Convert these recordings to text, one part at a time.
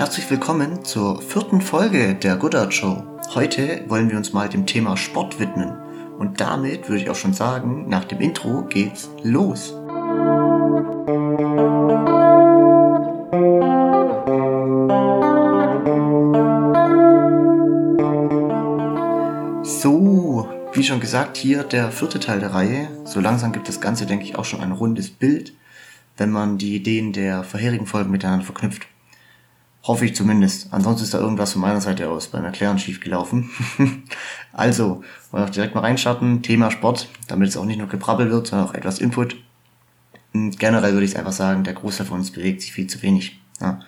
Herzlich willkommen zur vierten Folge der Goodart Show. Heute wollen wir uns mal dem Thema Sport widmen. Und damit würde ich auch schon sagen, nach dem Intro geht's los. So, wie schon gesagt, hier der vierte Teil der Reihe. So langsam gibt das Ganze, denke ich, auch schon ein rundes Bild, wenn man die Ideen der vorherigen Folgen miteinander verknüpft. Hoffe ich zumindest. Ansonsten ist da irgendwas von meiner Seite aus beim Erklären schief gelaufen. also, wollen wir direkt mal reinstarten. Thema Sport, damit es auch nicht nur gebrabbelt wird, sondern auch etwas Input. Und generell würde ich einfach sagen, der Großteil von uns bewegt sich viel zu wenig. Ja.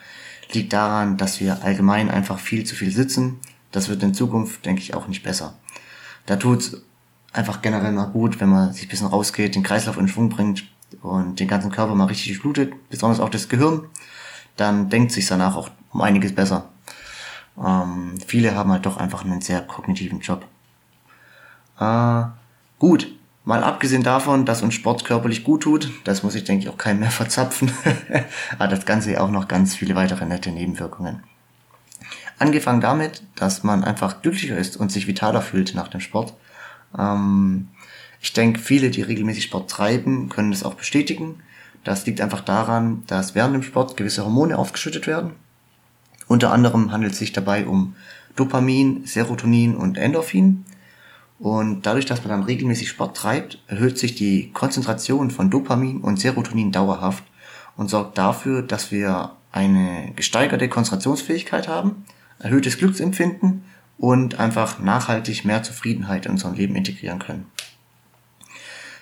Liegt daran, dass wir allgemein einfach viel zu viel sitzen. Das wird in Zukunft, denke ich, auch nicht besser. Da tut's einfach generell mal gut, wenn man sich ein bisschen rausgeht, den Kreislauf in Schwung bringt und den ganzen Körper mal richtig blutet, besonders auch das Gehirn dann denkt sich danach auch um einiges besser. Ähm, viele haben halt doch einfach einen sehr kognitiven Job. Äh, gut, mal abgesehen davon, dass uns Sport körperlich gut tut, das muss ich denke ich auch keinem mehr verzapfen, hat das Ganze auch noch ganz viele weitere nette Nebenwirkungen. Angefangen damit, dass man einfach glücklicher ist und sich vitaler fühlt nach dem Sport. Ähm, ich denke, viele, die regelmäßig Sport treiben, können das auch bestätigen. Das liegt einfach daran, dass während dem Sport gewisse Hormone aufgeschüttet werden. Unter anderem handelt es sich dabei um Dopamin, Serotonin und Endorphin. Und dadurch, dass man dann regelmäßig Sport treibt, erhöht sich die Konzentration von Dopamin und Serotonin dauerhaft und sorgt dafür, dass wir eine gesteigerte Konzentrationsfähigkeit haben, erhöhtes Glücksempfinden und einfach nachhaltig mehr Zufriedenheit in unserem Leben integrieren können.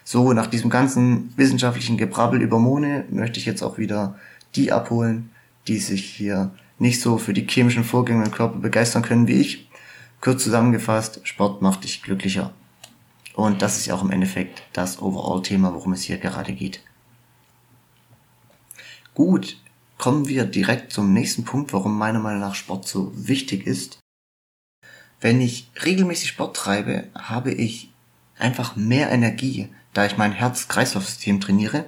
So, nach diesem ganzen wissenschaftlichen Gebrabbel über Mone möchte ich jetzt auch wieder die abholen, die sich hier nicht so für die chemischen Vorgänge im Körper begeistern können wie ich. Kurz zusammengefasst, Sport macht dich glücklicher. Und das ist ja auch im Endeffekt das Overall-Thema, worum es hier gerade geht. Gut, kommen wir direkt zum nächsten Punkt, warum meiner Meinung nach Sport so wichtig ist. Wenn ich regelmäßig Sport treibe, habe ich einfach mehr Energie, da ich mein Herz-Kreislauf-System trainiere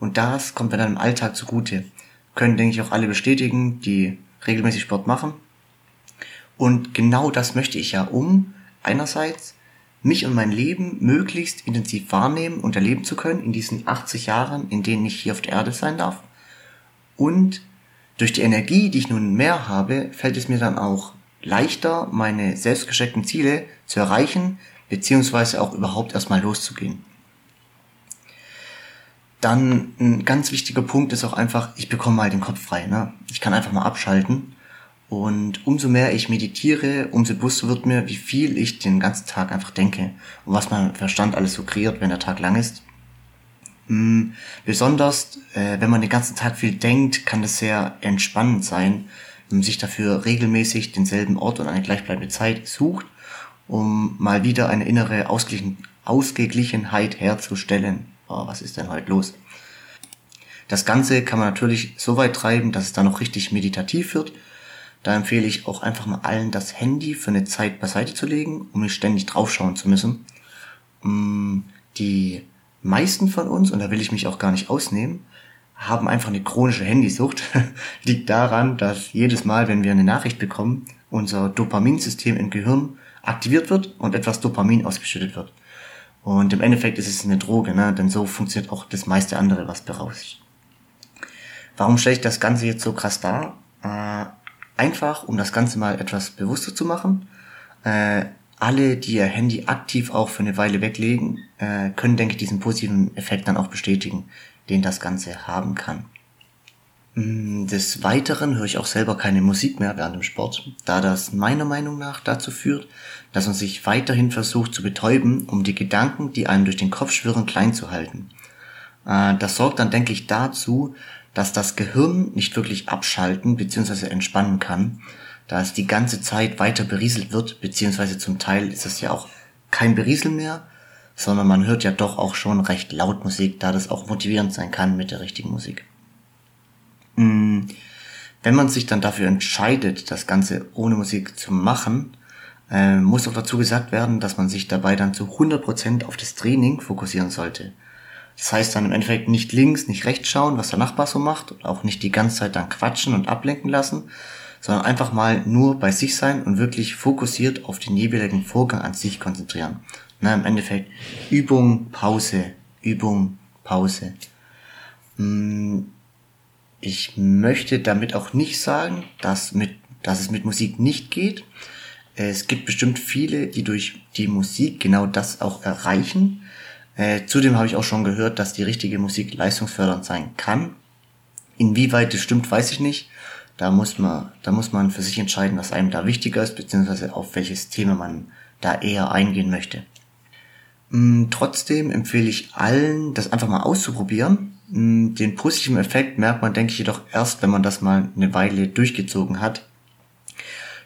und das kommt mir dann im Alltag zugute. Können, denke ich, auch alle bestätigen, die regelmäßig Sport machen. Und genau das möchte ich ja, um einerseits mich und mein Leben möglichst intensiv wahrnehmen und erleben zu können in diesen 80 Jahren, in denen ich hier auf der Erde sein darf. Und durch die Energie, die ich nun mehr habe, fällt es mir dann auch leichter, meine selbstgesteckten Ziele zu erreichen, beziehungsweise auch überhaupt erstmal loszugehen. Dann ein ganz wichtiger Punkt ist auch einfach, ich bekomme mal den Kopf frei. Ne? Ich kann einfach mal abschalten. Und umso mehr ich meditiere, umso bewusster wird mir, wie viel ich den ganzen Tag einfach denke und was mein Verstand alles so kreiert, wenn der Tag lang ist. Hm, besonders, äh, wenn man den ganzen Tag viel denkt, kann das sehr entspannend sein, wenn man sich dafür regelmäßig denselben Ort und eine gleichbleibende Zeit sucht, um mal wieder eine innere Ausgeglichenheit herzustellen oh, was ist denn heute los? Das Ganze kann man natürlich so weit treiben, dass es dann noch richtig meditativ wird. Da empfehle ich auch einfach mal allen, das Handy für eine Zeit beiseite zu legen, um nicht ständig draufschauen zu müssen. Mm, die meisten von uns, und da will ich mich auch gar nicht ausnehmen, haben einfach eine chronische Handysucht. Liegt daran, dass jedes Mal, wenn wir eine Nachricht bekommen, unser Dopaminsystem im Gehirn aktiviert wird und etwas Dopamin ausgeschüttet wird. Und im Endeffekt ist es eine Droge, ne? denn so funktioniert auch das meiste andere, was berauscht. Warum stelle ich das Ganze jetzt so krass dar? Äh, einfach, um das Ganze mal etwas bewusster zu machen. Äh, alle, die ihr Handy aktiv auch für eine Weile weglegen, äh, können, denke ich, diesen positiven Effekt dann auch bestätigen, den das Ganze haben kann. Mm, des Weiteren höre ich auch selber keine Musik mehr während dem Sport, da das meiner Meinung nach dazu führt, dass man sich weiterhin versucht zu betäuben, um die Gedanken, die einem durch den Kopf schwirren, klein zu halten. Äh, das sorgt dann, denke ich, dazu, dass das Gehirn nicht wirklich abschalten bzw. entspannen kann, da es die ganze Zeit weiter berieselt wird, beziehungsweise zum Teil ist es ja auch kein Berieseln mehr, sondern man hört ja doch auch schon recht laut Musik, da das auch motivierend sein kann mit der richtigen Musik. Mm, wenn man sich dann dafür entscheidet, das Ganze ohne Musik zu machen, äh, muss auch dazu gesagt werden, dass man sich dabei dann zu 100% auf das Training fokussieren sollte. Das heißt dann im Endeffekt nicht links, nicht rechts schauen, was der Nachbar so macht und auch nicht die ganze Zeit dann quatschen und ablenken lassen, sondern einfach mal nur bei sich sein und wirklich fokussiert auf den jeweiligen Vorgang an sich konzentrieren. Na, Im Endeffekt Übung, Pause, Übung, Pause. Hm, ich möchte damit auch nicht sagen, dass, mit, dass es mit Musik nicht geht. Es gibt bestimmt viele, die durch die Musik genau das auch erreichen. Äh, zudem habe ich auch schon gehört, dass die richtige Musik leistungsfördernd sein kann. Inwieweit das stimmt, weiß ich nicht. Da muss man, da muss man für sich entscheiden, was einem da wichtiger ist, beziehungsweise auf welches Thema man da eher eingehen möchte. Mm, trotzdem empfehle ich allen, das einfach mal auszuprobieren. Mm, den positiven Effekt merkt man, denke ich, jedoch erst, wenn man das mal eine Weile durchgezogen hat.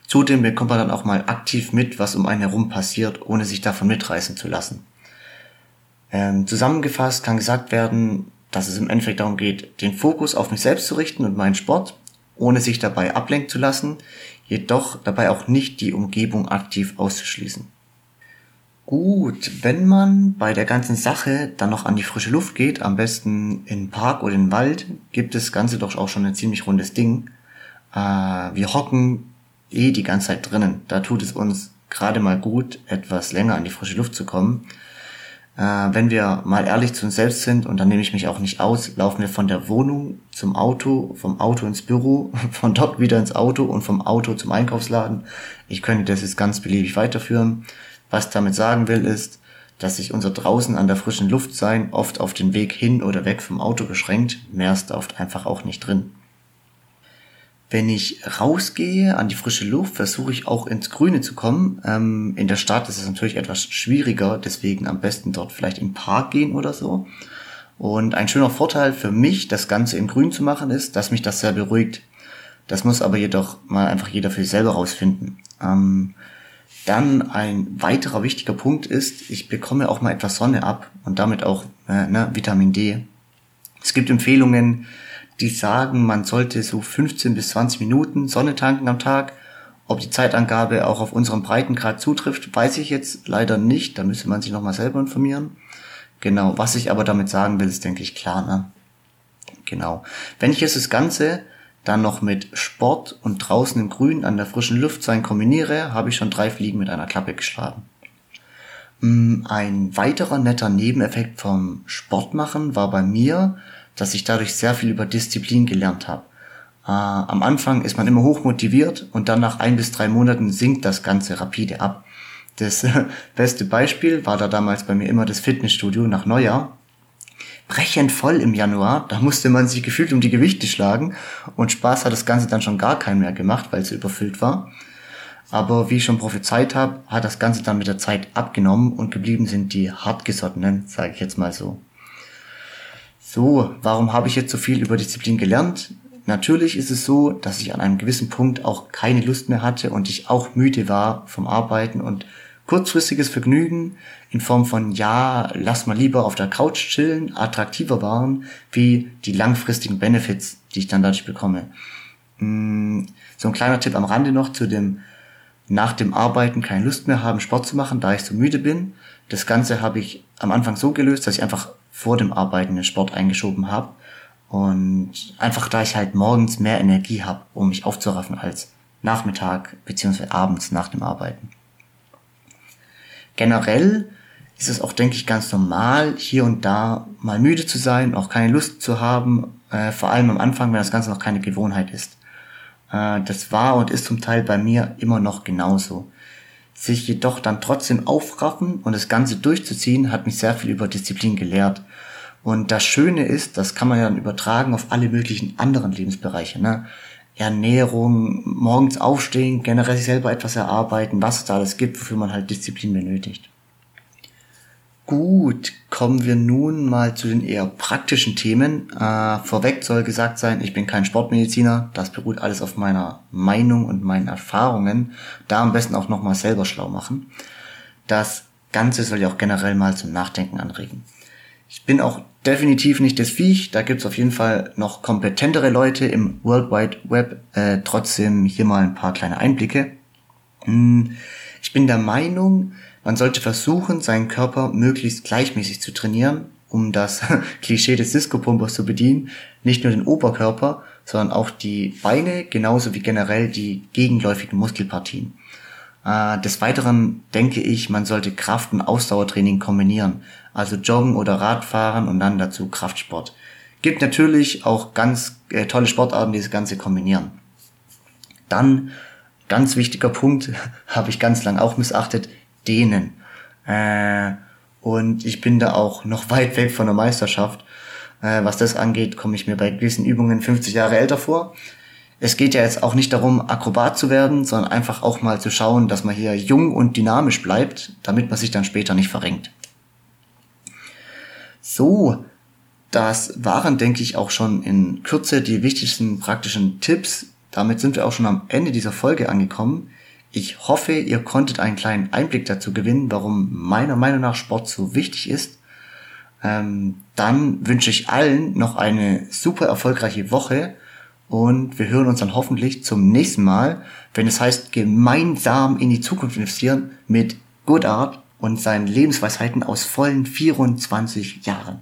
Zudem bekommt man dann auch mal aktiv mit, was um einen herum passiert, ohne sich davon mitreißen zu lassen. Ähm, zusammengefasst kann gesagt werden, dass es im Endeffekt darum geht, den Fokus auf mich selbst zu richten und meinen Sport, ohne sich dabei ablenken zu lassen, jedoch dabei auch nicht die Umgebung aktiv auszuschließen. Gut, wenn man bei der ganzen Sache dann noch an die frische Luft geht, am besten in den Park oder in den Wald, gibt das Ganze doch auch schon ein ziemlich rundes Ding. Äh, wir hocken eh die ganze Zeit drinnen. Da tut es uns gerade mal gut, etwas länger an die frische Luft zu kommen. Äh, wenn wir mal ehrlich zu uns selbst sind, und dann nehme ich mich auch nicht aus, laufen wir von der Wohnung zum Auto, vom Auto ins Büro, von dort wieder ins Auto und vom Auto zum Einkaufsladen. Ich könnte das jetzt ganz beliebig weiterführen. Was damit sagen will, ist, dass sich unser draußen an der frischen Luft sein oft auf den Weg hin oder weg vom Auto beschränkt. Mehr ist oft einfach auch nicht drin. Wenn ich rausgehe an die frische Luft, versuche ich auch ins Grüne zu kommen. Ähm, in der Stadt ist es natürlich etwas schwieriger, deswegen am besten dort vielleicht im Park gehen oder so. Und ein schöner Vorteil für mich, das Ganze im Grün zu machen, ist, dass mich das sehr beruhigt. Das muss aber jedoch mal einfach jeder für sich selber rausfinden. Ähm, dann ein weiterer wichtiger Punkt ist, ich bekomme auch mal etwas Sonne ab und damit auch äh, ne, Vitamin D. Es gibt Empfehlungen, die sagen, man sollte so 15 bis 20 Minuten Sonne tanken am Tag. Ob die Zeitangabe auch auf unserem Breitengrad zutrifft, weiß ich jetzt leider nicht. Da müsste man sich nochmal selber informieren. Genau, was ich aber damit sagen will, ist, denke ich, klar. Ne? Genau. Wenn ich jetzt das Ganze dann noch mit Sport und draußen im Grün an der frischen Luft sein kombiniere, habe ich schon drei Fliegen mit einer Klappe geschlagen. Mm, ein weiterer netter Nebeneffekt vom Sportmachen war bei mir, dass ich dadurch sehr viel über Disziplin gelernt habe. Äh, am Anfang ist man immer hoch motiviert und dann nach ein bis drei Monaten sinkt das Ganze rapide ab. Das beste Beispiel war da damals bei mir immer das Fitnessstudio nach Neujahr. Brechend voll im Januar, da musste man sich gefühlt um die Gewichte schlagen und Spaß hat das Ganze dann schon gar keinen mehr gemacht, weil es überfüllt war. Aber wie ich schon prophezeit habe, hat das Ganze dann mit der Zeit abgenommen und geblieben sind die hartgesottenen, sage ich jetzt mal so. So, warum habe ich jetzt so viel über Disziplin gelernt? Natürlich ist es so, dass ich an einem gewissen Punkt auch keine Lust mehr hatte und ich auch müde war vom Arbeiten und kurzfristiges Vergnügen in Form von ja, lass mal lieber auf der Couch chillen, attraktiver waren, wie die langfristigen Benefits, die ich dann dadurch bekomme. Mm, so ein kleiner Tipp am Rande noch zu dem nach dem Arbeiten keine Lust mehr haben, Sport zu machen, da ich so müde bin. Das Ganze habe ich am Anfang so gelöst, dass ich einfach vor dem Arbeiten den Sport eingeschoben habe. Und einfach da ich halt morgens mehr Energie habe, um mich aufzuraffen als Nachmittag beziehungsweise abends nach dem Arbeiten. Generell ist es auch, denke ich, ganz normal, hier und da mal müde zu sein, auch keine Lust zu haben, äh, vor allem am Anfang, wenn das Ganze noch keine Gewohnheit ist. Äh, das war und ist zum Teil bei mir immer noch genauso. Sich jedoch dann trotzdem aufraffen und das Ganze durchzuziehen, hat mich sehr viel über Disziplin gelehrt. Und das Schöne ist, das kann man ja dann übertragen auf alle möglichen anderen Lebensbereiche. Ne? Ernährung, morgens aufstehen, generell sich selber etwas erarbeiten, was es da alles gibt, wofür man halt Disziplin benötigt. Gut, kommen wir nun mal zu den eher praktischen Themen. Äh, vorweg soll gesagt sein, ich bin kein Sportmediziner. Das beruht alles auf meiner Meinung und meinen Erfahrungen. Da am besten auch nochmal selber schlau machen. Das Ganze soll ja auch generell mal zum Nachdenken anregen. Ich bin auch definitiv nicht das Viech. Da gibt's auf jeden Fall noch kompetentere Leute im World Wide Web. Äh, trotzdem hier mal ein paar kleine Einblicke. Hm, ich bin der Meinung, man sollte versuchen, seinen Körper möglichst gleichmäßig zu trainieren, um das Klischee des Disco-Pumpers zu bedienen, nicht nur den Oberkörper, sondern auch die Beine genauso wie generell die gegenläufigen Muskelpartien. Äh, des Weiteren denke ich, man sollte Kraft- und Ausdauertraining kombinieren, also Joggen oder Radfahren und dann dazu Kraftsport. Gibt natürlich auch ganz äh, tolle Sportarten, die das Ganze kombinieren. Dann, ganz wichtiger Punkt, habe ich ganz lang auch missachtet, Dehnen. Äh, und ich bin da auch noch weit weg von der Meisterschaft. Äh, was das angeht, komme ich mir bei gewissen Übungen 50 Jahre älter vor es geht ja jetzt auch nicht darum, Akrobat zu werden, sondern einfach auch mal zu schauen, dass man hier jung und dynamisch bleibt, damit man sich dann später nicht verrenkt. So, das waren, denke ich, auch schon in Kürze die wichtigsten praktischen Tipps. Damit sind wir auch schon am Ende dieser Folge angekommen. Ich hoffe, ihr konntet einen kleinen Einblick dazu gewinnen, warum meiner Meinung nach Sport so wichtig ist. Ähm, dann wünsche ich allen noch eine super erfolgreiche Woche und wir hören uns dann hoffentlich zum nächsten Mal, wenn es heißt, gemeinsam in die Zukunft investieren mit Goodart und seinen Lebensweisheiten aus vollen 24 Jahren.